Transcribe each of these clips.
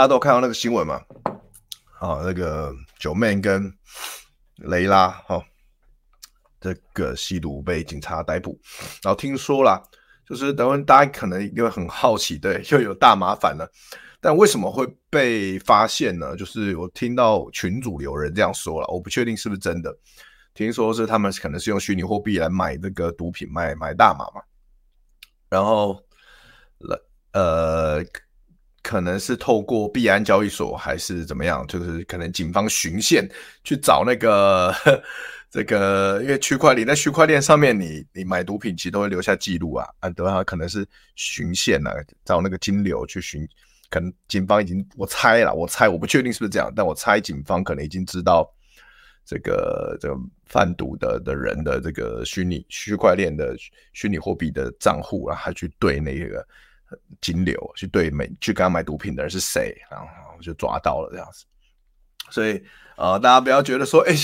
大家都看到那个新闻嘛？好，那个九妹跟雷拉，哈，这个吸毒被警察逮捕。然后听说啦，就是等会大家可能因为很好奇，对，又有大麻烦了。但为什么会被发现呢？就是我听到群主有人这样说了，我不确定是不是真的。听说是他们可能是用虚拟货币来买这个毒品，买买大麻嘛。然后，呃。可能是透过币安交易所还是怎么样，就是可能警方循线去找那个 这个，因为区块链在区块链上面你，你你买毒品其实都会留下记录啊，啊，对啊，可能是循线啊，找那个金流去寻，可能警方已经我猜了，我猜我不确定是不是这样，但我猜警方可能已经知道这个这个贩毒的的人的这个虚拟区块链的虚拟货币的账户啊，还去对那个。金流去对买去跟他买毒品的人是谁，然后就抓到了这样子。所以呃，大家不要觉得说，哎、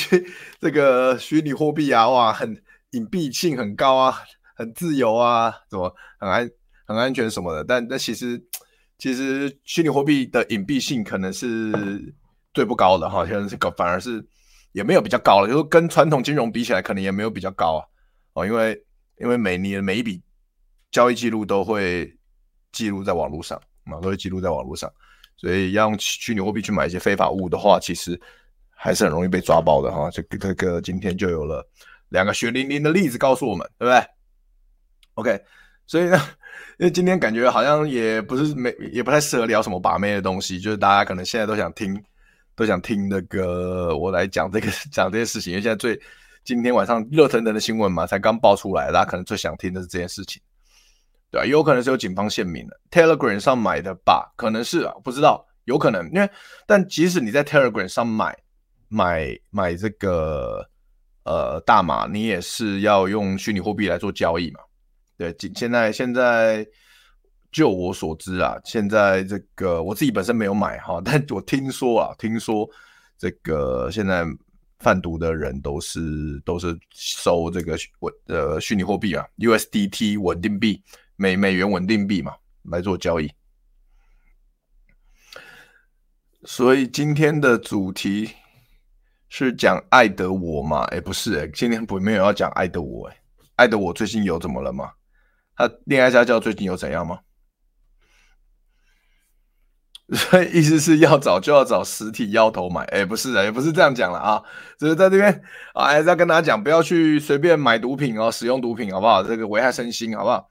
这个虚拟货币啊，哇，很隐蔽性很高啊，很自由啊，怎么很安很安全什么的。但但其实其实虚拟货币的隐蔽性可能是最不高的哈，可能是高，反而是也没有比较高了，就是跟传统金融比起来，可能也没有比较高啊。哦，因为因为每年每一笔交易记录都会。记录在网络上嘛，都会记录在网络上，所以要用虚拟货币去买一些非法物的话，其实还是很容易被抓包的哈。这个这个今天就有了两个血淋淋的例子告诉我们，对不对？OK，所以呢，因为今天感觉好像也不是没也不太适合聊什么把妹的东西，就是大家可能现在都想听都想听那个我来讲这个 讲这些事情，因为现在最今天晚上热腾腾的新闻嘛，才刚爆出来，大家可能最想听的是这件事情。对啊，有可能是有警方限名的，Telegram 上买的吧？可能是啊，不知道，有可能。因为，但即使你在 Telegram 上买买买这个呃大麻，你也是要用虚拟货币来做交易嘛？对，现在现在就我所知啊，现在这个我自己本身没有买哈，但我听说啊，听说这个现在贩毒的人都是都是收这个稳呃虚拟货币啊，USDT 稳定币。美美元稳定币嘛，来做交易。所以今天的主题是讲爱的我吗？哎，不是哎，今天不没有要讲爱的我哎，爱的我最近有怎么了吗？他恋爱家教最近有怎样吗？所以意思是要找就要找实体腰头买，哎，不是哎，也不是这样讲了啊，只是在这边啊，还是要跟大家讲，不要去随便买毒品哦，使用毒品好不好？这个危害身心，好不好？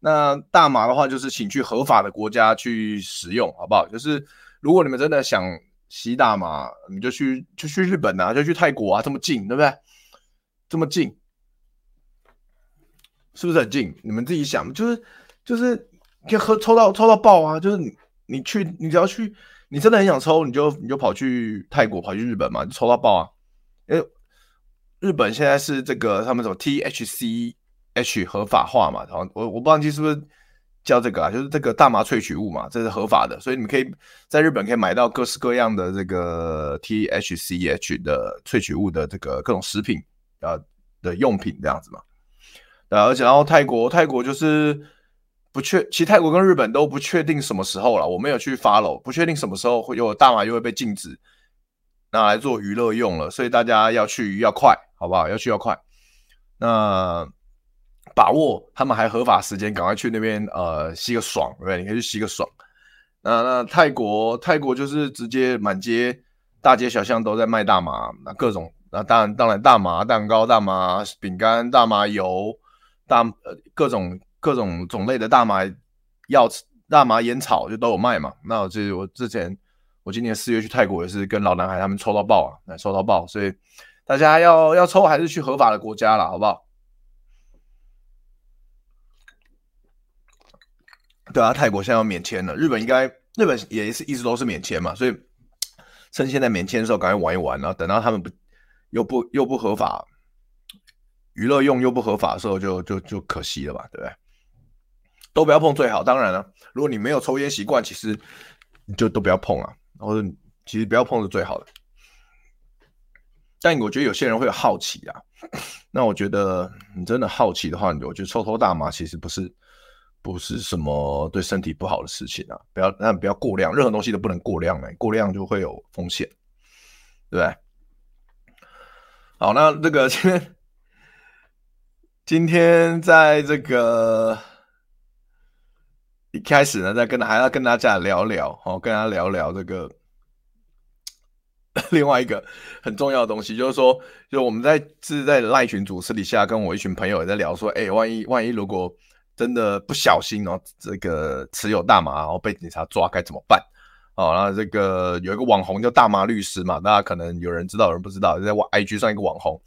那大麻的话，就是请去合法的国家去使用，好不好？就是如果你们真的想吸大麻，你就去就去日本啊，就去泰国啊，这么近，对不对？这么近，是不是很近？你们自己想，就是就是可以喝抽到抽到爆啊！就是你你去，你只要去，你真的很想抽，你就你就跑去泰国，跑去日本嘛，就抽到爆啊！因为日本现在是这个他们什么 THC。H 合法化嘛，然后我我忘记是不是叫这个啊，就是这个大麻萃取物嘛，这是合法的，所以你们可以在日本可以买到各式各样的这个 THCH 的萃取物的这个各种食品啊的用品这样子嘛。对，而且然后泰国泰国就是不确，其实泰国跟日本都不确定什么时候了，我没有去 follow，不确定什么时候会有大麻又会被禁止拿来做娱乐用了，所以大家要去要快，好不好？要去要快，那。把握他们还合法时间，赶快去那边呃吸个爽，对不对？你可以去吸个爽。那那泰国泰国就是直接满街大街小巷都在卖大麻，那各种那当然当然大麻蛋糕、大麻饼干、大麻油、大呃各种各种种类的大麻药、大麻烟草就都有卖嘛。那我这我之前我今年四月去泰国也是跟老男孩他们抽到爆啊，来抽到爆，所以大家要要抽还是去合法的国家啦，好不好？对啊，泰国现在要免签了，日本应该日本也是一直都是免签嘛，所以趁现在免签的时候赶快玩一玩，然后等到他们不又不又不合法，娱乐用又不合法的时候就，就就可惜了吧，对不对？都不要碰最好。当然了，如果你没有抽烟习惯，其实你就都不要碰啊，或者其实不要碰是最好的。但我觉得有些人会好奇啊，那我觉得你真的好奇的话，你我觉得抽抽大麻其实不是。不是什么对身体不好的事情啊！不要，那不要过量，任何东西都不能过量哎，过量就会有风险，对不对？好，那这个 今天今天在这个一开始呢，再跟还要跟大家聊聊哦，跟大家聊聊这个 另外一个很重要的东西，就是说，就我们在是在赖群组私底下跟我一群朋友也在聊说，哎，万一万一如果。真的不小心哦，这个持有大麻然后被警察抓该怎么办？哦，然后这个有一个网红叫大麻律师嘛，大家可能有人知道，有人不知道，在 IG 上一个网红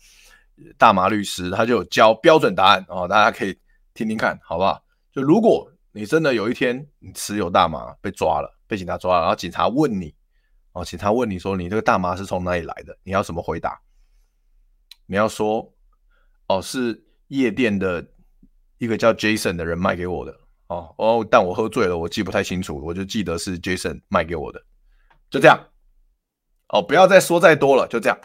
大麻律师，他就有教标准答案哦，大家可以听听看，好不好？就如果你真的有一天你持有大麻被抓了，被警察抓了，然后警察问你哦，警察问你说你这个大麻是从哪里来的？你要怎么回答？你要说哦，是夜店的。一个叫 Jason 的人卖给我的哦哦，但我喝醉了，我记不太清楚，我就记得是 Jason 卖给我的，就这样哦，不要再说再多了，就这样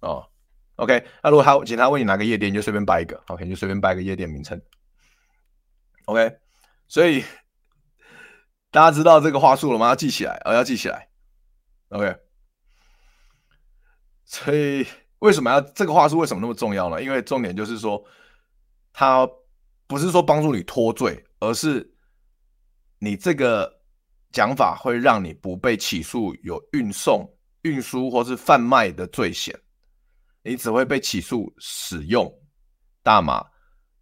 哦。OK，那如果他警察问你哪个夜店，你就随便掰一个，OK，就随便掰个夜店名称。OK，所以大家知道这个话术了吗？要记起来，哦，要记起来。OK，所以为什么要这个话术为什么那么重要呢？因为重点就是说。他不是说帮助你脱罪，而是你这个讲法会让你不被起诉有运送、运输或是贩卖的罪嫌，你只会被起诉使用大麻，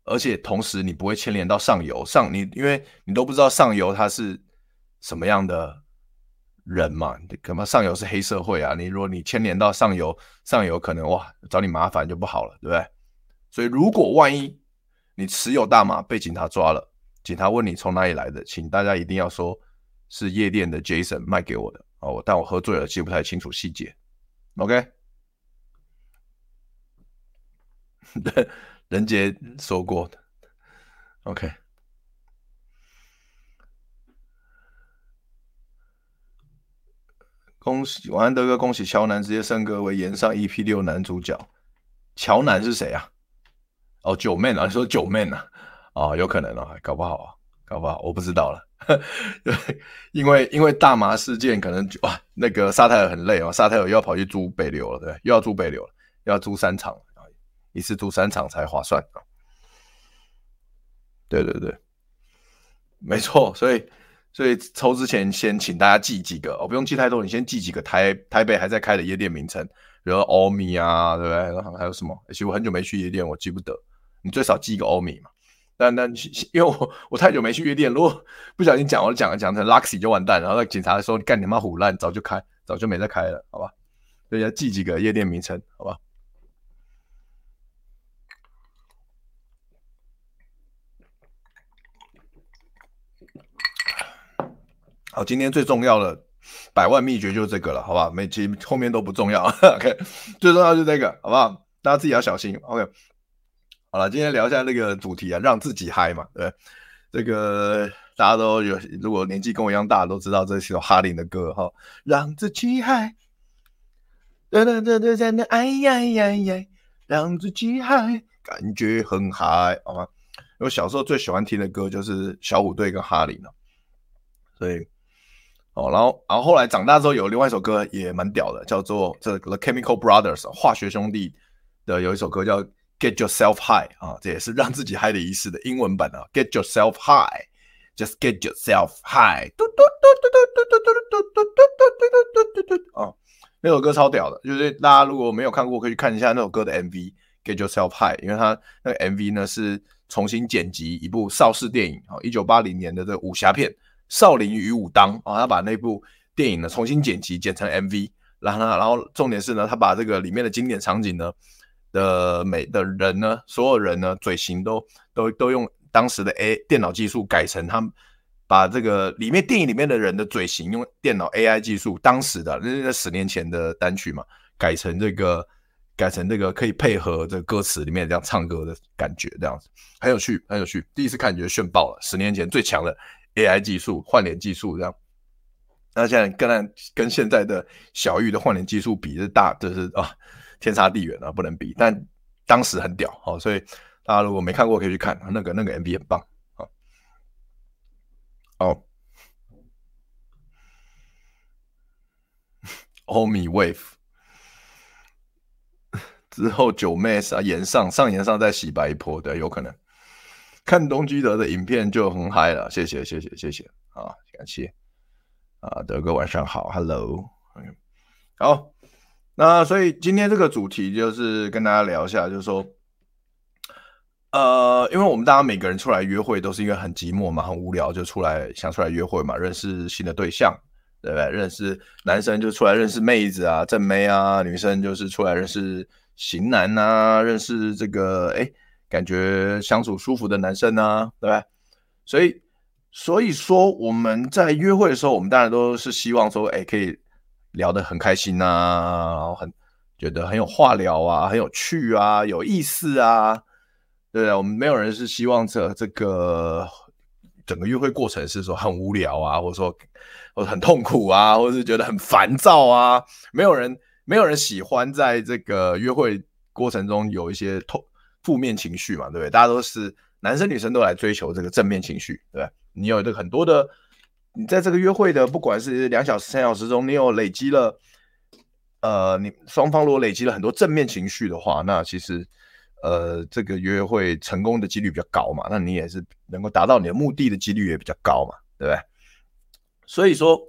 而且同时你不会牵连到上游上你，因为你都不知道上游他是什么样的人嘛，可能上游是黑社会啊，你如果你牵连到上游，上游可能哇找你麻烦就不好了，对不对？所以如果万一你持有大麻被警察抓了，警察问你从哪里来的，请大家一定要说是夜店的 Jason 卖给我的哦，但我喝醉了，记不太清楚细节。OK，对，任杰说过的。OK，恭喜晚安德哥，恭喜乔南直接升格为炎上 EP 六男主角。乔南是谁啊？哦，九 man 啊，你说九 man 啊，哦，有可能啊，搞不好啊，搞不好，我不知道了。对，因为因为大麻事件，可能哇，那个沙泰尔很累哦，沙泰尔又要跑去租北流了，对，又要租北流了，又要租三场，一次租三场才划算啊。对对对，没错，所以所以抽之前先请大家记几个，哦，不用记太多，你先记几个台台北还在开的夜店名称，比如欧米啊，对不对？然后还有什么？其实我很久没去夜店，我记不得。你最少记一个欧米嘛，但但因为我我太久没去夜店，如果不小心讲我讲讲成 Luxy 就完蛋，然后警察说你干你妈虎烂，早就开早就没再开了，好吧？所以要记几个夜店名称，好吧？好，今天最重要的百万秘诀就是这个了，好吧？每期后面都不重要，OK？最重要就是这个，好不好？大家自己要小心，OK？好了，今天聊一下那个主题啊，让自己嗨嘛，对，这个大家都有，如果年纪跟我一样大，都知道这是首哈林的歌哈，让自己嗨，哒哒哒哒在那哎呀呀呀，让自己嗨，感觉很嗨，好吗？我小时候最喜欢听的歌就是小虎队跟哈林了，所以，哦，然后然后后来长大之后有另外一首歌也蛮屌的，叫做这个 The Chemical Brothers 化学兄弟的有一首歌叫。Get yourself high 啊，这也是让自己嗨的仪式的英文版啊。Get yourself high，Just get yourself high，嘟嘟嘟嘟嘟嘟嘟嘟嘟嘟嘟嘟嘟嘟嘟啊，那首歌超屌的，就是大家如果没有看过，可以去看一下那首歌的 MV Get yourself high，因为它那个 MV 呢是重新剪辑一部邵氏电影啊，一九八零年的这个武侠片《少林与武当》啊，他把那部电影呢重新剪辑剪成 MV，然后，然后重点是呢，他把这个里面的经典场景呢的每的人呢，所有人呢嘴型都都都用。当时的 A 电脑技术改成他们把这个里面电影里面的人的嘴型用电脑 AI 技术，当时的那那十年前的单曲嘛，改成这个改成这个可以配合这歌词里面这样唱歌的感觉，这样子很有趣，很有趣。第一次看觉得炫爆了，十年前最强的 AI 技术换脸技术这样，那现在跟跟现在的小玉的换脸技术比，这大这是啊天差地远啊，不能比。但当时很屌，好，所以。大家如果没看过，可以去看那个那个 MV 很棒啊！哦 欧米 Wave 之后九妹啊，炎上上炎上再洗白一波，对，有可能看东居德的影片就很嗨了。谢谢谢谢谢谢啊，感谢啊，德哥晚上好，Hello，好，那所以今天这个主题就是跟大家聊一下，就是说。呃，因为我们大家每个人出来约会都是因为很寂寞嘛，很无聊就出来想出来约会嘛，认识新的对象，对不对？认识男生就出来认识妹子啊，正妹啊，女生就是出来认识型男啊，认识这个哎，感觉相处舒服的男生啊，对不对？所以，所以说我们在约会的时候，我们当然都是希望说，哎，可以聊得很开心啊，然后很觉得很有话聊啊，很有趣啊，有意思啊。对啊，我们没有人是希望这这个整个约会过程是说很无聊啊，或者说或者很痛苦啊，或者是觉得很烦躁啊。没有人没有人喜欢在这个约会过程中有一些痛负面情绪嘛，对不对？大家都是男生女生都来追求这个正面情绪，对吧？你有这个很多的，你在这个约会的不管是两小时三小时中，你有累积了，呃，你双方如果累积了很多正面情绪的话，那其实。呃，这个约会成功的几率比较高嘛，那你也是能够达到你的目的的几率也比较高嘛，对不对？所以说，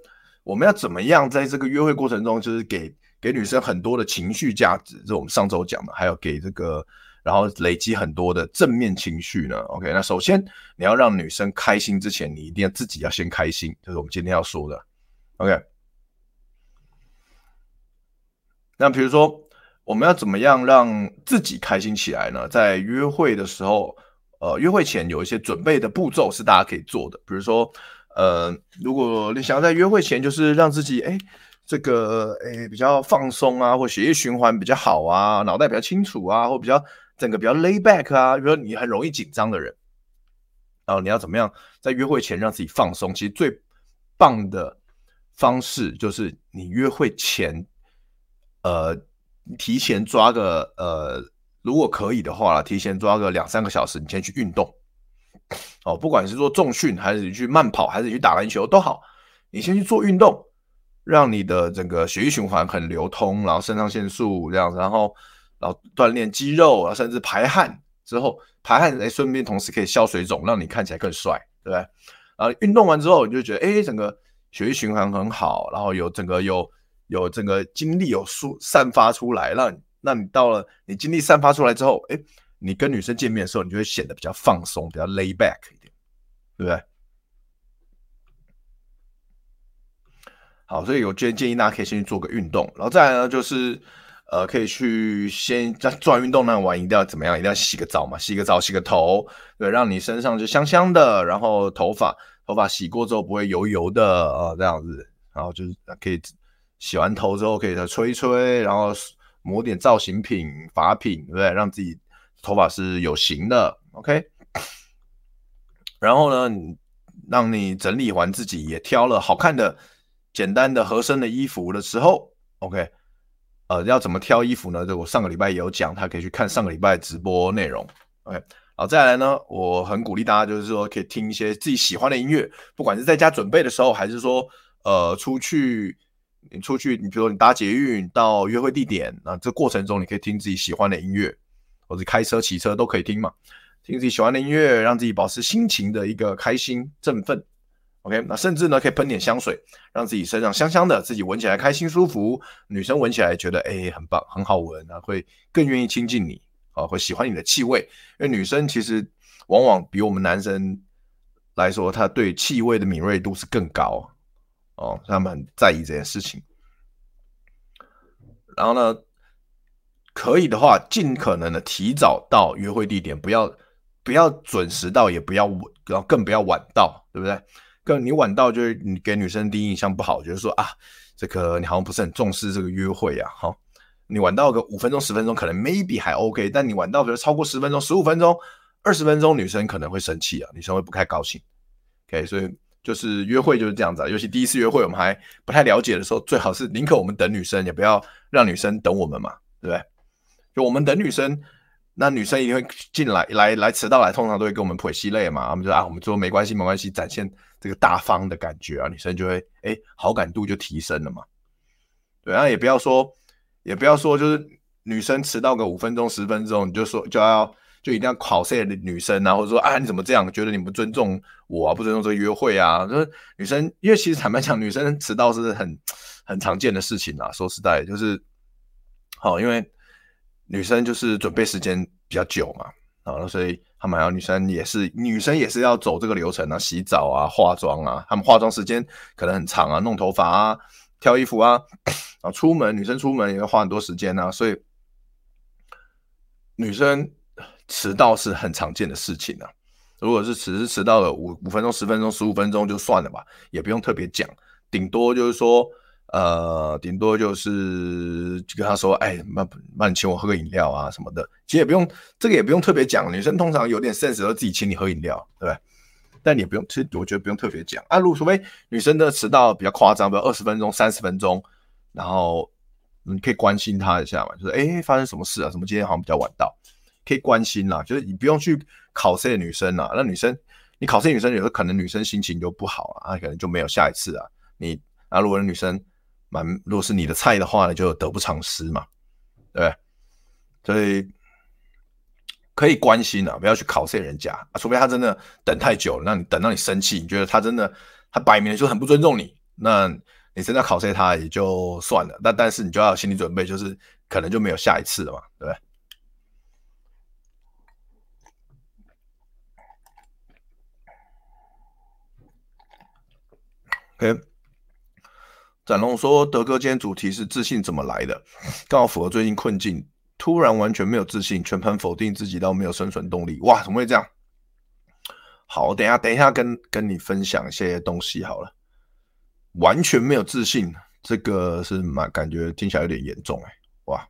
我们要怎么样在这个约会过程中，就是给给女生很多的情绪价值，这我们上周讲的，还有给这个，然后累积很多的正面情绪呢？OK，那首先你要让女生开心之前，你一定要自己要先开心，这是我们今天要说的。OK，那比如说。我们要怎么样让自己开心起来呢？在约会的时候，呃，约会前有一些准备的步骤是大家可以做的。比如说，呃，如果你想要在约会前就是让自己，哎，这个，哎，比较放松啊，或血液循环比较好啊，脑袋比较清楚啊，或比较整个比较 lay back 啊，比如说你很容易紧张的人，然后你要怎么样在约会前让自己放松？其实最棒的方式就是你约会前，呃。提前抓个呃，如果可以的话，提前抓个两三个小时，你先去运动哦，不管是做重训，还是你去慢跑，还是你去打篮球都好，你先去做运动，让你的整个血液循环很流通，然后肾上腺素这样，然后然后锻炼肌肉，然后甚至排汗之后，排汗哎，顺便同时可以消水肿，让你看起来更帅，对不对？然后运动完之后，你就觉得哎，整个血液循环很好，然后有整个有。有整个精力有输散发出来，让你那你到了你精力散发出来之后，哎，你跟女生见面的时候，你就会显得比较放松，比较 lay back 一点，对不对？好，所以我建建议大家可以先去做个运动，然后再来呢，就是呃，可以去先在做完运动那完一定要怎么样？一定要洗个澡嘛，洗个澡，洗个头，对，让你身上就香香的，然后头发头发洗过之后不会油油的啊，这样子，然后就是可以。洗完头之后可以再吹一吹，然后抹点造型品、发品，对不对？让自己头发是有型的，OK。然后呢，让你整理完自己，也挑了好看的、简单的、合身的衣服的时候，OK。呃，要怎么挑衣服呢？这我上个礼拜也有讲，他可以去看上个礼拜直播内容，OK。好，再来呢，我很鼓励大家，就是说可以听一些自己喜欢的音乐，不管是在家准备的时候，还是说呃出去。你出去，你比如说你搭捷运到约会地点，那这过程中你可以听自己喜欢的音乐，或者开车骑车都可以听嘛。听自己喜欢的音乐，让自己保持心情的一个开心振奋。OK，那甚至呢可以喷点香水，让自己身上香香的，自己闻起来开心舒服，女生闻起来觉得哎、很棒很好闻，那会更愿意亲近你啊，会喜欢你的气味。因为女生其实往往比我们男生来说，她对气味的敏锐度是更高哦，他们很在意这件事情。然后呢，可以的话，尽可能的提早到约会地点，不要不要准时到，也不要晚然后更不要晚到，对不对？更你晚到，就是你给女生第一印象不好，就是说啊，这个你好像不是很重视这个约会呀，好，你晚到个五分钟十分钟，可能 maybe 还 OK，但你晚到比如超过十分钟、十五分钟、二十分钟，女生可能会生气啊，女生会不太高兴。OK，所以就是约会就是这样子啊，尤其第一次约会，我们还不太了解的时候，最好是宁可我们等女生，也不要让女生等我们嘛，对不对？就我们等女生。那女生一定会进来，来来迟到来，通常都会跟我们泼洗脸嘛。我们就啊，我们说没关系，没关系，展现这个大方的感觉啊，女生就会哎，好感度就提升了嘛。对啊，也不要说，也不要说，就是女生迟到个五分钟、十分钟，你就说就要就一定要考试的女生啊，或者说啊，你怎么这样，觉得你不尊重我啊，不尊重这个约会啊？就是女生，因为其实坦白讲，女生迟到是很很常见的事情啊。说实在，就是好，因为。女生就是准备时间比较久嘛，啊，所以他们还有女生也是，女生也是要走这个流程啊，洗澡啊，化妆啊，他们化妆时间可能很长啊，弄头发啊，挑衣服啊，啊，出门女生出门也要花很多时间啊，所以女生迟到是很常见的事情啊。如果是只是迟到了五五分钟、十分钟、十五分钟就算了吧，也不用特别讲，顶多就是说。呃，顶多就是就跟他说，哎，那那你请我喝个饮料啊什么的，其实也不用，这个也不用特别讲。女生通常有点 sense，都自己请你喝饮料，对不对？但你也不用，其实我觉得不用特别讲啊。如果除非女生的迟到比较夸张，比如二十分钟、三十分钟，然后你可以关心她一下嘛，就是哎，发生什么事啊？什么今天好像比较晚到，可以关心啦。就是你不用去考试女生啦，那女生你考试女生有时候可能女生心情就不好啊，可能就没有下一次啊。你啊，如果女生。蛮，如果是你的菜的话呢，就得不偿失嘛，对，所以可以关心啊，不要去考试人家，除非他真的等太久了，那你等到你生气，你觉得他真的他摆明了就很不尊重你，那你真的考试他也就算了，但但是你就要有心理准备，就是可能就没有下一次了嘛，对不对？可以。展龙说：“德哥，今天主题是自信怎么来的？刚好符合最近困境，突然完全没有自信，全盘否定自己到没有生存动力。哇，怎么会这样？好，等一下，等一下跟，跟你分享一些东西好了。完全没有自信，这个是蛮感觉听起来有点严重哎。哇，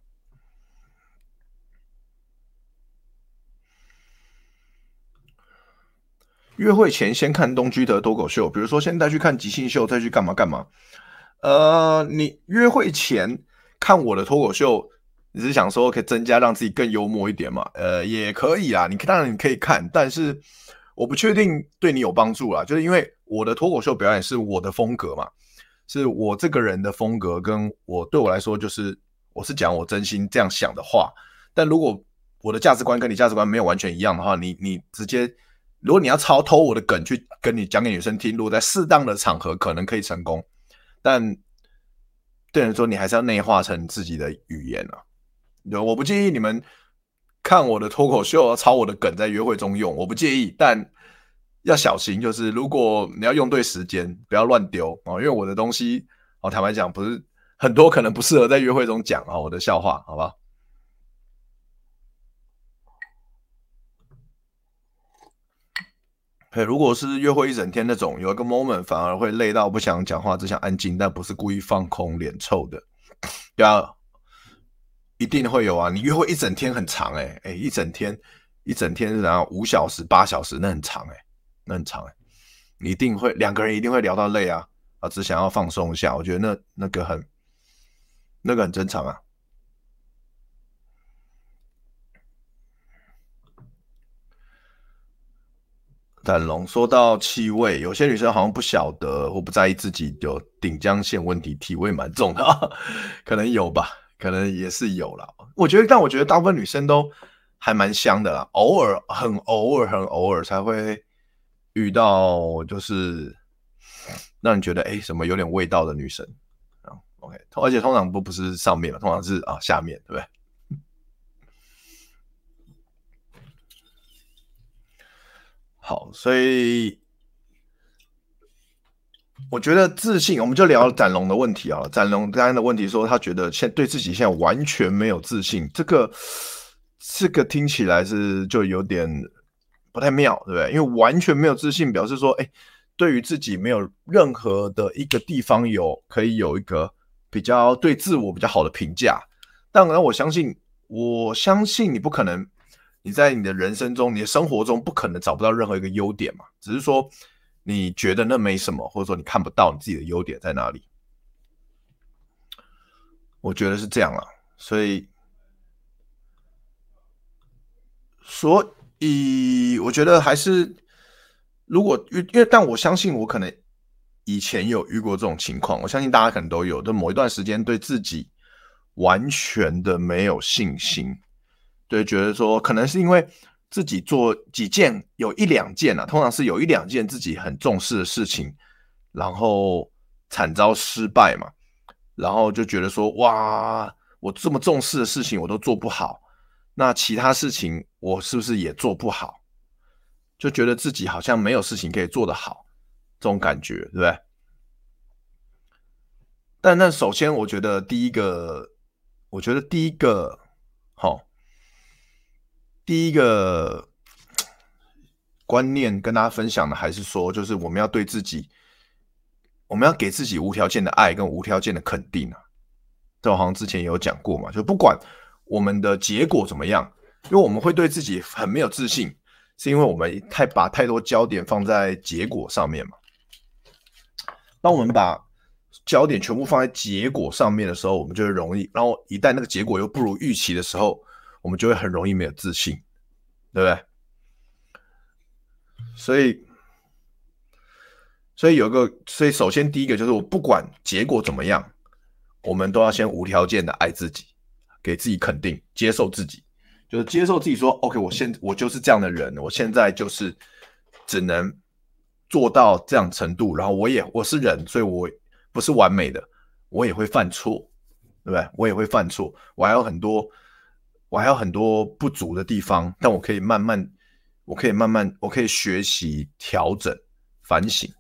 约会前先看东居的脱口秀，比如说先带去看即兴秀，再去干嘛干嘛。”呃，你约会前看我的脱口秀，你是想说可以增加让自己更幽默一点嘛？呃，也可以啊，你当然你可以看，但是我不确定对你有帮助啦，就是因为我的脱口秀表演是我的风格嘛，是我这个人的风格，跟我对我来说就是我是讲我真心这样想的话。但如果我的价值观跟你价值观没有完全一样的话，你你直接如果你要抄偷我的梗去跟你讲给女生听，如果在适当的场合可能可以成功。但对人说，你还是要内化成自己的语言啊。对，我不介意你们看我的脱口秀，抄我的梗在约会中用，我不介意，但要小心，就是如果你要用对时间，不要乱丢啊。因为我的东西，哦，坦白讲，不是很多，可能不适合在约会中讲啊。我的笑话，好吧嘿，如果是约会一整天那种，有一个 moment 反而会累到不想讲话，只想安静，但不是故意放空、脸臭的，对啊，一定会有啊！你约会一整天很长哎、欸、哎，一整天一整天然后五小时、八小时，那很长哎、欸，那很长哎、欸，你一定会两个人一定会聊到累啊啊，只想要放松一下，我觉得那那个很那个很正常啊。展龙说到气味，有些女生好像不晓得或不在意自己有顶江线问题，体味蛮重的，可能有吧，可能也是有啦。我觉得，但我觉得大部分女生都还蛮香的啦。偶尔很偶尔很偶尔才会遇到，就是让你觉得哎、什么有点味道的女生啊。OK，而且通常不不是上面嘛，通常是啊下面，对不对？好，所以我觉得自信，我们就聊展龙的问题啊。展龙刚刚的问题说，他觉得现对自己现在完全没有自信，这个这个听起来是就有点不太妙，对不对？因为完全没有自信，表示说，哎，对于自己没有任何的一个地方有可以有一个比较对自我比较好的评价。当然，我相信，我相信你不可能。你在你的人生中，你的生活中不可能找不到任何一个优点嘛？只是说你觉得那没什么，或者说你看不到你自己的优点在哪里。我觉得是这样啦，所以，所以我觉得还是，如果因为，但我相信我可能以前有遇过这种情况，我相信大家可能都有，就某一段时间对自己完全的没有信心。对，觉得说可能是因为自己做几件，有一两件啊，通常是有一两件自己很重视的事情，然后惨遭失败嘛，然后就觉得说，哇，我这么重视的事情我都做不好，那其他事情我是不是也做不好？就觉得自己好像没有事情可以做得好，这种感觉，对不对？但那首先，我觉得第一个，我觉得第一个，好。第一个观念跟大家分享的，还是说，就是我们要对自己，我们要给自己无条件的爱跟无条件的肯定啊。这我好像之前也有讲过嘛，就不管我们的结果怎么样，因为我们会对自己很没有自信，是因为我们太把太多焦点放在结果上面嘛。当我们把焦点全部放在结果上面的时候，我们就会容易，然后一旦那个结果又不如预期的时候，我们就会很容易没有自信，对不对？所以，所以有个，所以首先第一个就是，我不管结果怎么样，我们都要先无条件的爱自己，给自己肯定，接受自己，就是接受自己说，OK，我现我就是这样的人，我现在就是只能做到这样程度，然后我也我是人，所以我不是完美的，我也会犯错，对不对？我也会犯错，我还有很多。我还有很多不足的地方，但我可以慢慢，我可以慢慢，我可以学习、调整、反省。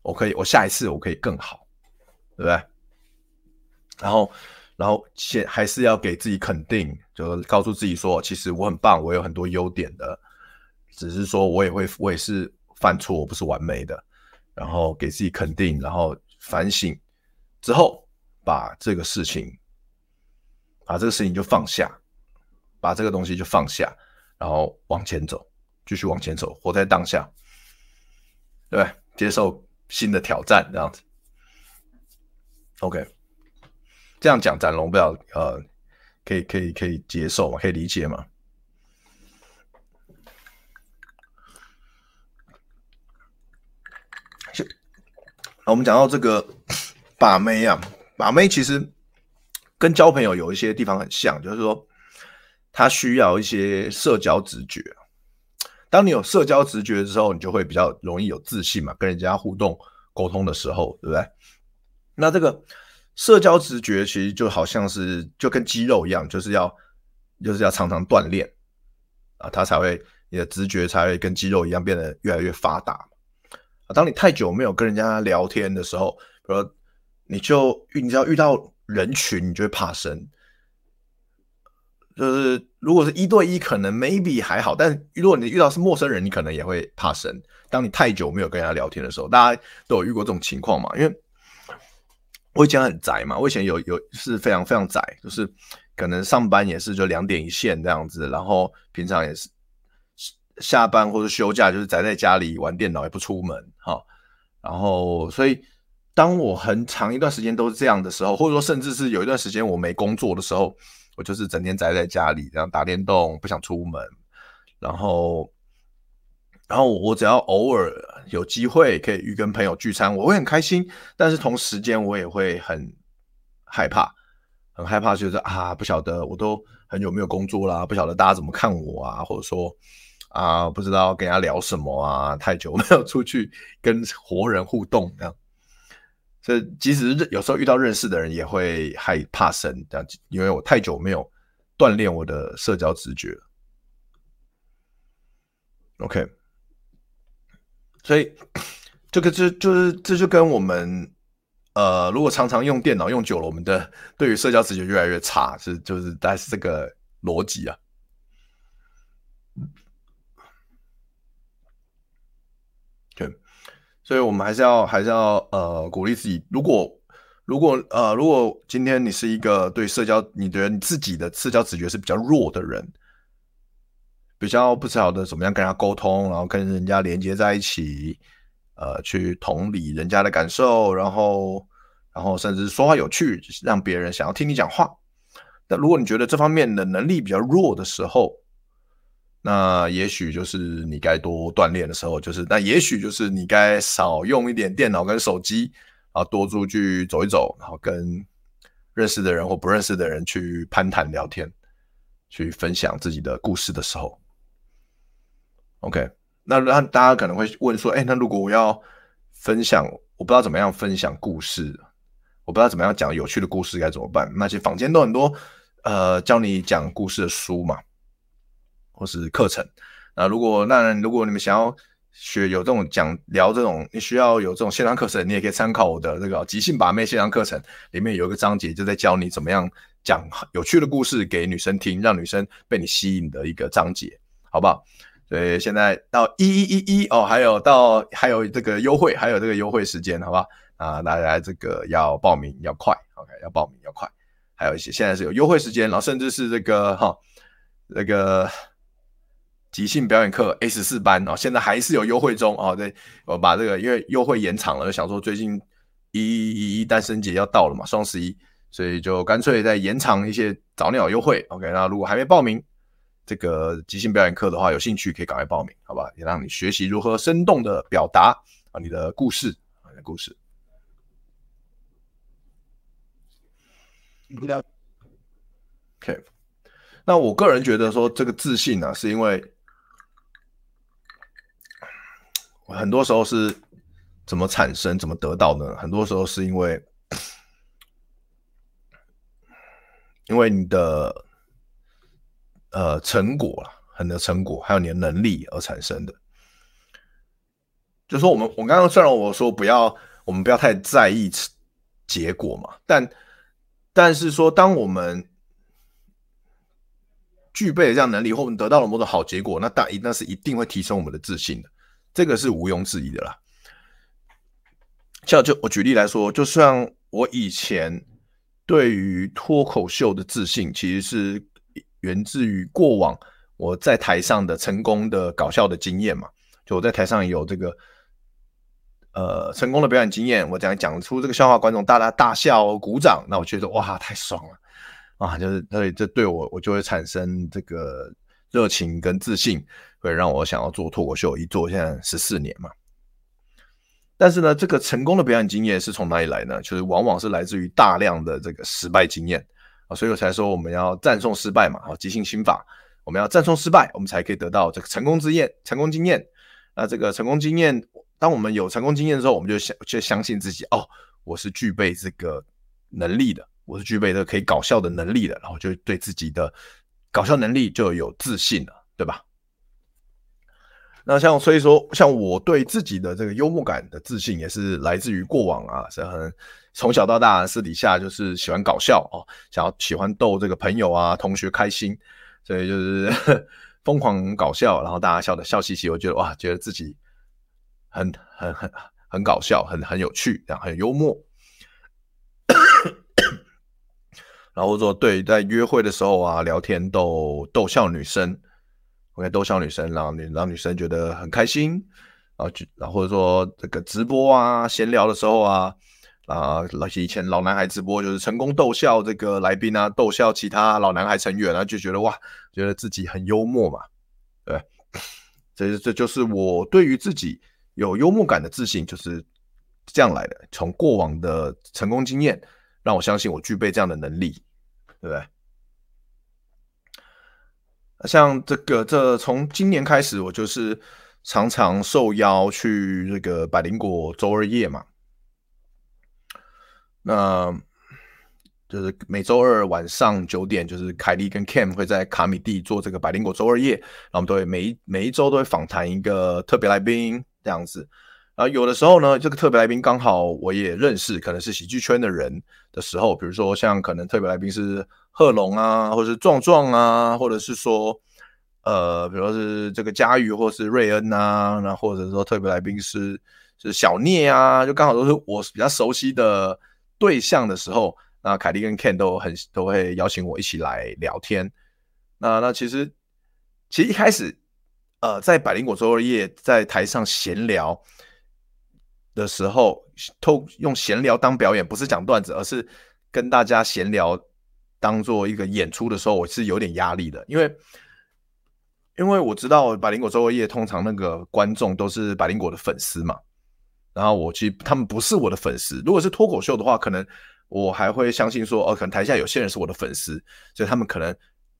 我可以，我下一次我可以更好，对不对？然后，然后先还是要给自己肯定，就告诉自己说，其实我很棒，我有很多优点的，只是说我也会，我也是犯错，我不是完美的。然后给自己肯定，然后反省之后，把这个事情，把这个事情就放下。把这个东西就放下，然后往前走，继续往前走，活在当下，对，接受新的挑战，这样子。OK，这样讲展龙不要呃，可以可以可以接受吗？可以理解吗？就，我们讲到这个把妹啊，把妹其实跟交朋友有一些地方很像，就是说。他需要一些社交直觉。当你有社交直觉的时候，你就会比较容易有自信嘛，跟人家互动沟通的时候，对不对？那这个社交直觉其实就好像是就跟肌肉一样，就是要就是要常常锻炼啊，它才会你的直觉才会跟肌肉一样变得越来越发达啊。当你太久没有跟人家聊天的时候，比如说你就你只要遇到人群，你就会怕生。就是如果是一对一，可能 maybe 还好，但如果你遇到是陌生人，你可能也会怕生。当你太久没有跟人家聊天的时候，大家都有遇过这种情况嘛？因为我以前很宅嘛，我以前有有是非常非常宅，就是可能上班也是就两点一线这样子，然后平常也是下班或者休假就是宅在家里玩电脑，也不出门哈。然后所以当我很长一段时间都是这样的时候，或者说甚至是有一段时间我没工作的时候。我就是整天宅在家里，这样打电动，不想出门。然后，然后我只要偶尔有机会可以跟朋友聚餐，我会很开心。但是同时间我也会很害怕，很害怕，就是啊，不晓得我都很久没有工作啦，不晓得大家怎么看我啊，或者说啊，不知道跟人家聊什么啊，太久没有出去跟活人互动这样。这即使有时候遇到认识的人，也会害怕生这样，因为我太久没有锻炼我的社交直觉。OK，所以这个就就是这就跟我们呃，如果常常用电脑用久了，我们的对于社交直觉越来越差，是就是大概是这个逻辑啊。对。所以，我们还是要还是要呃鼓励自己。如果如果呃如果今天你是一个对社交，你觉得你自己的社交直觉是比较弱的人，比较不晓得怎么样跟人家沟通，然后跟人家连接在一起，呃，去同理人家的感受，然后然后甚至说话有趣，让别人想要听你讲话。那如果你觉得这方面的能力比较弱的时候，那也许就是你该多锻炼的时候，就是那也许就是你该少用一点电脑跟手机，啊多出去走一走，然后跟认识的人或不认识的人去攀谈聊天，去分享自己的故事的时候。OK，那那大家可能会问说，哎，那如果我要分享，我不知道怎么样分享故事，我不知道怎么样讲有趣的故事该怎么办？那些坊间都很多，呃，教你讲故事的书嘛。或是课程，那如果那如果你们想要学有这种讲聊这种，你需要有这种线上课程，你也可以参考我的这个即兴把妹线上课程，里面有一个章节就在教你怎么样讲有趣的故事给女生听，让女生被你吸引的一个章节，好不好？所以现在到一一一一哦，还有到还有这个优惠，还有这个优惠时间，好不好？啊，大家这个要报名要快，OK，要报名要快，还有一些现在是有优惠时间，然后甚至是这个哈那个。即兴表演课 A 十四班哦，现在还是有优惠中哦。对，我把这个因为优惠延长了，想说最近一一一单身节要到了嘛，双十一，所以就干脆再延长一些早鸟优惠。OK，那如果还没报名这个即兴表演课的话，有兴趣可以赶快报名，好吧？也让你学习如何生动的表达啊你的故事啊你的故事。OK，那我个人觉得说这个自信呢、啊，是因为。很多时候是怎么产生、怎么得到呢？很多时候是因为，因为你的呃成果了，很多成果，还有你的能力而产生的。就说，我们我刚刚虽然我说不要，我们不要太在意结果嘛，但但是说，当我们具备了这样能力，或我们得到了某种好结果，那大一那是一定会提升我们的自信的。这个是毋庸置疑的啦。像就我举例来说，就像我以前对于脱口秀的自信，其实是源自于过往我在台上的成功的搞笑的经验嘛。就我在台上有这个呃成功的表演经验，我讲讲出这个笑话，观众大大大笑鼓掌，那我觉得哇太爽了啊！就是所以这对我我就会产生这个热情跟自信。会让我想要做脱口秀，一做现在十四年嘛。但是呢，这个成功的表演经验是从哪里来呢？就是往往是来自于大量的这个失败经验啊，所以我才说我们要赞颂失败嘛，啊，即兴心法，我们要赞颂失败，我们才可以得到这个成功经验。成功经验，那这个成功经验，当我们有成功经验的时候，我们就相就相信自己哦，我是具备这个能力的，我是具备这个可以搞笑的能力的，然后就对自己的搞笑能力就有自信了，对吧？那像所以说，像我对自己的这个幽默感的自信，也是来自于过往啊，是很从小到大私底下就是喜欢搞笑哦，想要喜欢逗这个朋友啊、同学开心，所以就是 疯狂搞笑，然后大家笑的笑嘻嘻，我觉得哇，觉得自己很很很很搞笑，很很有趣，然后很幽默。然后说对，在约会的时候啊，聊天逗逗笑女生。OK，逗笑女生，让女让女生觉得很开心，然后就然后或者说这个直播啊，闲聊的时候啊，啊那些，以前老男孩直播就是成功逗笑这个来宾啊，逗笑其他老男孩成员啊，就觉得哇，觉得自己很幽默嘛，对，这这就是我对于自己有幽默感的自信，就是这样来的，从过往的成功经验让我相信我具备这样的能力，对不对？像这个，这从今年开始，我就是常常受邀去这个百灵果周二夜嘛。那就是每周二晚上九点，就是凯莉跟 Cam 会在卡米蒂做这个百灵果周二夜，然后我们都会每一每一周都会访谈一个特别来宾这样子。然后有的时候呢，这个特别来宾刚好我也认识，可能是喜剧圈的人的时候，比如说像可能特别来宾是。贺龙啊，或者是壮壮啊，或者是说，呃，比如说是这个佳宇，或是瑞恩啊，那或者说特别来宾是是小聂啊，就刚好都是我比较熟悉的对象的时候，那凯莉跟 Ken 都很都会邀请我一起来聊天。那那其实其实一开始，呃，在百灵果周二夜在台上闲聊的时候，透用闲聊当表演，不是讲段子，而是跟大家闲聊。当做一个演出的时候，我是有点压力的，因为因为我知道百灵果周二夜通常那个观众都是百灵果的粉丝嘛，然后我其实他们不是我的粉丝。如果是脱口秀的话，可能我还会相信说，哦，可能台下有些人是我的粉丝，所以他们可能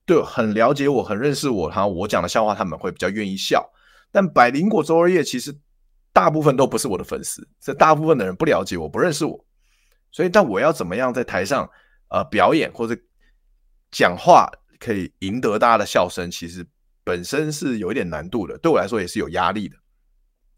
对很了解我，很认识我，然后我讲的笑话他们会比较愿意笑。但百灵果周二夜其实大部分都不是我的粉丝，这大部分的人不了解我，不认识我，所以但我要怎么样在台上呃表演或者讲话可以赢得大家的笑声，其实本身是有一点难度的，对我来说也是有压力的。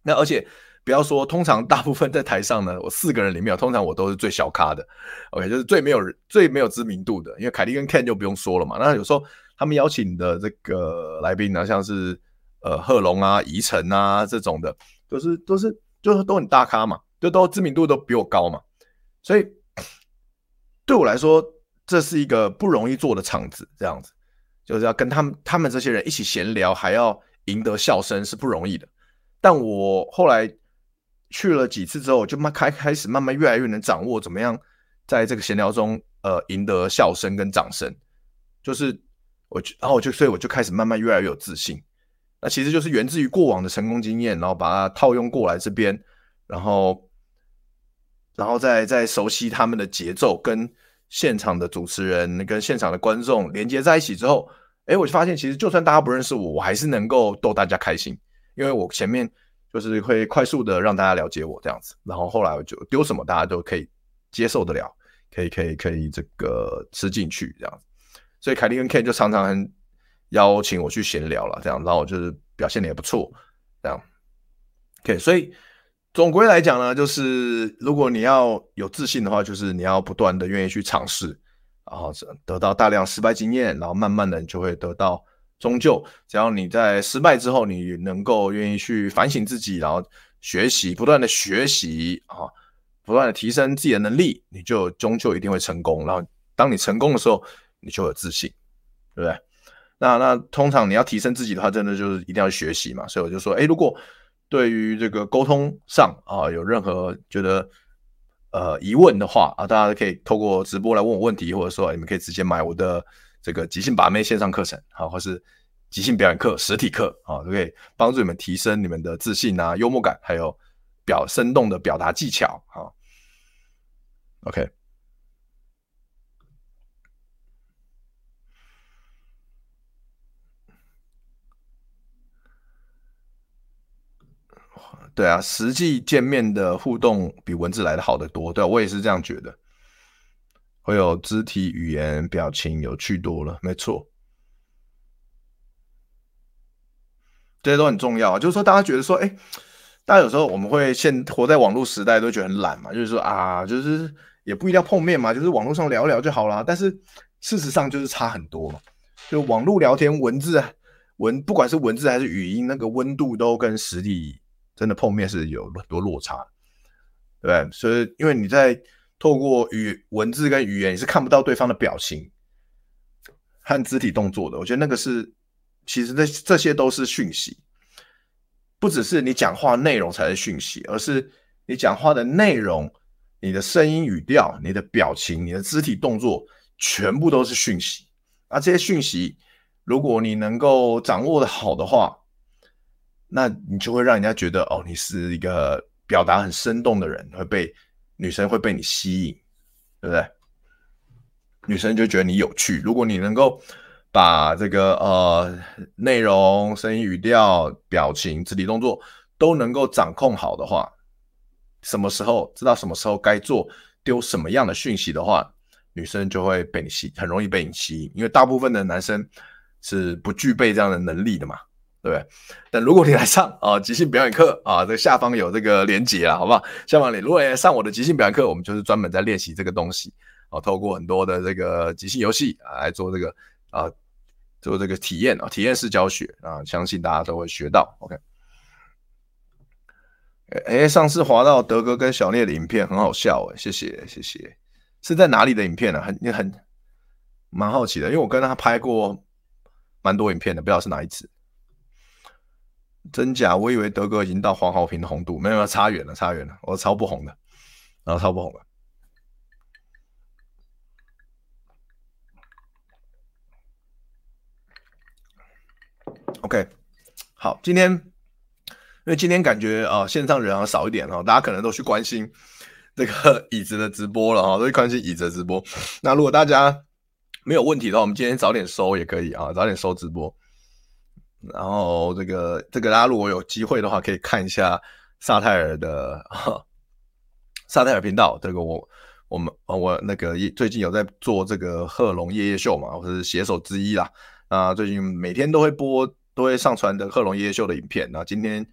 那而且不要说，通常大部分在台上呢，我四个人里面，通常我都是最小咖的，OK，就是最没有最没有知名度的。因为凯莉跟 Ken 就不用说了嘛。那有时候他们邀请的这个来宾呢，像是呃贺龙啊、宜晨啊这种的，都是都是就是都很大咖嘛，就都知名度都比我高嘛，所以对我来说。这是一个不容易做的场子，这样子就是要跟他们他们这些人一起闲聊，还要赢得笑声是不容易的。但我后来去了几次之后，就慢开开始慢慢越来越能掌握怎么样在这个闲聊中呃赢得笑声跟掌声。就是我就然后我就所以我就开始慢慢越来越有自信。那其实就是源自于过往的成功经验，然后把它套用过来这边，然后然后再再熟悉他们的节奏跟。现场的主持人跟现场的观众连接在一起之后，哎，我就发现其实就算大家不认识我，我还是能够逗大家开心，因为我前面就是会快速的让大家了解我这样子，然后后来我就丢什么大家都可以接受得了，可以可以可以这个吃进去这样子，所以凯莉跟 K 就常常很邀请我去闲聊了，这样，然后我就是表现的也不错，这样，OK，所以。总归来讲呢，就是如果你要有自信的话，就是你要不断的愿意去尝试，然后得到大量失败经验，然后慢慢的你就会得到终究。只要你在失败之后，你能够愿意去反省自己，然后学习，不断的学习啊，不断的提升自己的能力，你就终究一定会成功。然后当你成功的时候，你就有自信，对不对？那那通常你要提升自己的话，真的就是一定要学习嘛。所以我就说，诶，如果对于这个沟通上啊，有任何觉得呃疑问的话啊，大家可以透过直播来问我问题，或者说你们可以直接买我的这个即兴把妹线上课程，啊，或是即兴表演课实体课啊，都可以帮助你们提升你们的自信啊、幽默感，还有表生动的表达技巧啊。OK。对啊，实际见面的互动比文字来的好得多。对啊，我也是这样觉得，会有肢体语言、表情有趣多了，没错，这些都很重要。就是说，大家觉得说，哎，大家有时候我们会现活在网络时代，都觉得很懒嘛。就是说啊，就是也不一定要碰面嘛，就是网络上聊聊就好了。但是事实上就是差很多。就网络聊天，文字文不管是文字还是语音，那个温度都跟实体。真的碰面是有很多落差，对？所以因为你在透过语文字跟语言，你是看不到对方的表情和肢体动作的。我觉得那个是，其实这这些都是讯息，不只是你讲话内容才是讯息，而是你讲话的内容、你的声音语调、你的表情、你的肢体动作，全部都是讯息。而这些讯息，如果你能够掌握的好的话，那你就会让人家觉得哦，你是一个表达很生动的人，会被女生会被你吸引，对不对？女生就觉得你有趣。如果你能够把这个呃内容、声音、语调、表情、肢体动作都能够掌控好的话，什么时候知道什么时候该做丢什么样的讯息的话，女生就会被你吸，很容易被你吸引，因为大部分的男生是不具备这样的能力的嘛，对不对？但如果你来上啊即兴表演课啊，这下方有这个连接啊，好不好？下方你如果来上我的即兴表演课，我们就是专门在练习这个东西啊，透过很多的这个即兴游戏啊来做这个啊做这个体验啊，体验式教学啊，相信大家都会学到。OK，哎，上次滑到德哥跟小聂的影片很好笑哎，谢谢谢谢。是在哪里的影片呢？很也很蛮好奇的，因为我跟他拍过蛮多影片的，不知道是哪一次。真假？我以为德哥已经到黄豪平的红度，没有，没有，差远了，差远了，我超不红的，然后超不红的。OK，好，今天因为今天感觉啊、呃，线上人啊少一点哦，大家可能都去关心。这个 椅子的直播了哈，都去关心椅子的直播。那如果大家没有问题的话，我们今天早点收也可以啊，早点收直播。然后这个这个大家如果有机会的话，可以看一下萨泰尔的萨泰尔频道。这个我我们我那个最近有在做这个贺龙夜夜秀嘛，我是写手之一啦。那最近每天都会播，都会上传的贺龙夜夜秀的影片。那今天。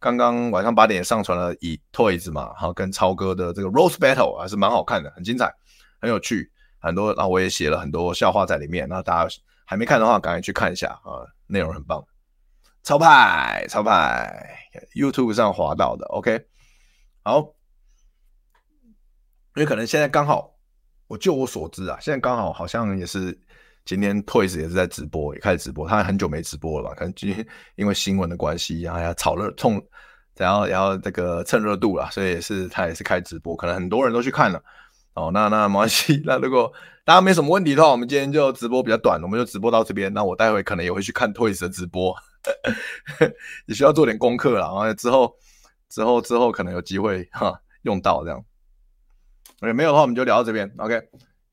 刚刚晚上八点上传了以 Toys 嘛，好跟超哥的这个 Rose Battle 还是蛮好看的，很精彩，很有趣，很多。然后我也写了很多笑话在里面，那大家还没看的话，赶紧去看一下啊，内容很棒。超派超派，YouTube 上滑到的，OK，好，因为可能现在刚好，我就我所知啊，现在刚好好像也是。今天 Toys 也是在直播，也开始直播。他很久没直播了吧？可能今天因为新闻的关系，然后要炒热，冲，然后然后这个蹭热度了，所以也是他也是开直播。可能很多人都去看了。哦，那那没关系。那如果大家没什么问题的话，我们今天就直播比较短，我们就直播到这边。那我待会可能也会去看 Toys 的直播，也需要做点功课了。然后之后之后之后可能有机会哈用到这样。OK，没有的话我们就聊到这边。OK。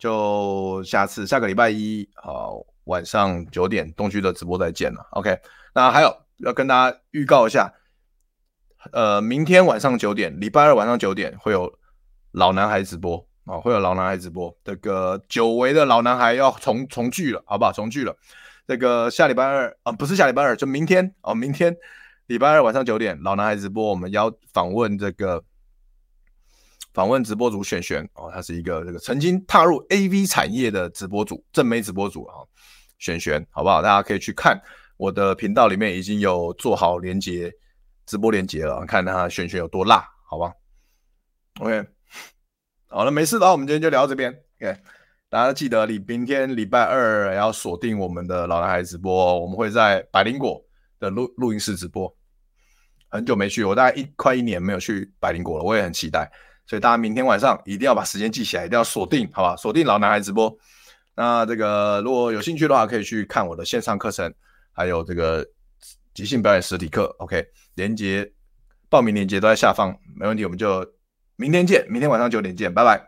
就下次下个礼拜一好，晚上九点东区的直播再见了。OK，那还有要跟大家预告一下，呃，明天晚上九点，礼拜二晚上九点会有老男孩直播啊、会有老男孩直播。这个久违的老男孩要重重聚了，好不好？重聚了。这个下礼拜二啊，不是下礼拜二，就明天哦，明天礼拜二晚上九点，老男孩直播，我们要访问这个。访问直播主璇璇哦，他是一个这个曾经踏入 AV 产业的直播主，正妹直播主啊，璇璇，好不好？大家可以去看我的频道里面已经有做好连接直播连接了，看他璇璇有多辣，好吧？OK，好了，没事的话，我们今天就聊到这边。OK，大家记得你明天礼拜二要锁定我们的老男孩直播，我们会在百灵果的录录音室直播。很久没去，我大概一快一年没有去百灵果了，我也很期待。所以大家明天晚上一定要把时间记起来，一定要锁定，好吧？锁定老男孩直播。那这个如果有兴趣的话，可以去看我的线上课程，还有这个即兴表演实体课。OK，连接报名链接都在下方，没问题。我们就明天见，明天晚上九点见，拜拜。